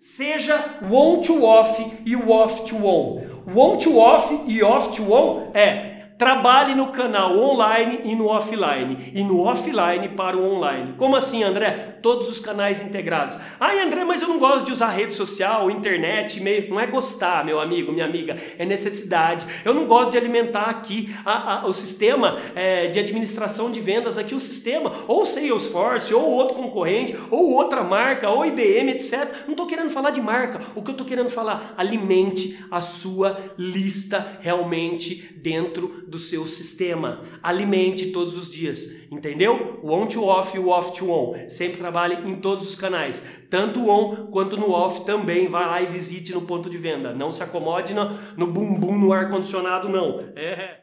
seja o on to off e off to on. O on to off e off to on é Trabalhe no canal online e no offline, e no offline para o online. Como assim, André? Todos os canais integrados. Ai, André, mas eu não gosto de usar rede social, internet, meio. Não é gostar, meu amigo, minha amiga, é necessidade. Eu não gosto de alimentar aqui a, a, o sistema é, de administração de vendas, aqui o sistema, ou Salesforce, ou outro concorrente, ou outra marca, ou IBM, etc. Não estou querendo falar de marca. O que eu estou querendo falar? Alimente a sua lista realmente dentro do seu sistema. Alimente todos os dias, entendeu? O on to off e o off to on. Sempre trabalhe em todos os canais, tanto on quanto no off também. Vá lá e visite no ponto de venda. Não se acomode no, no bumbum no ar condicionado não. É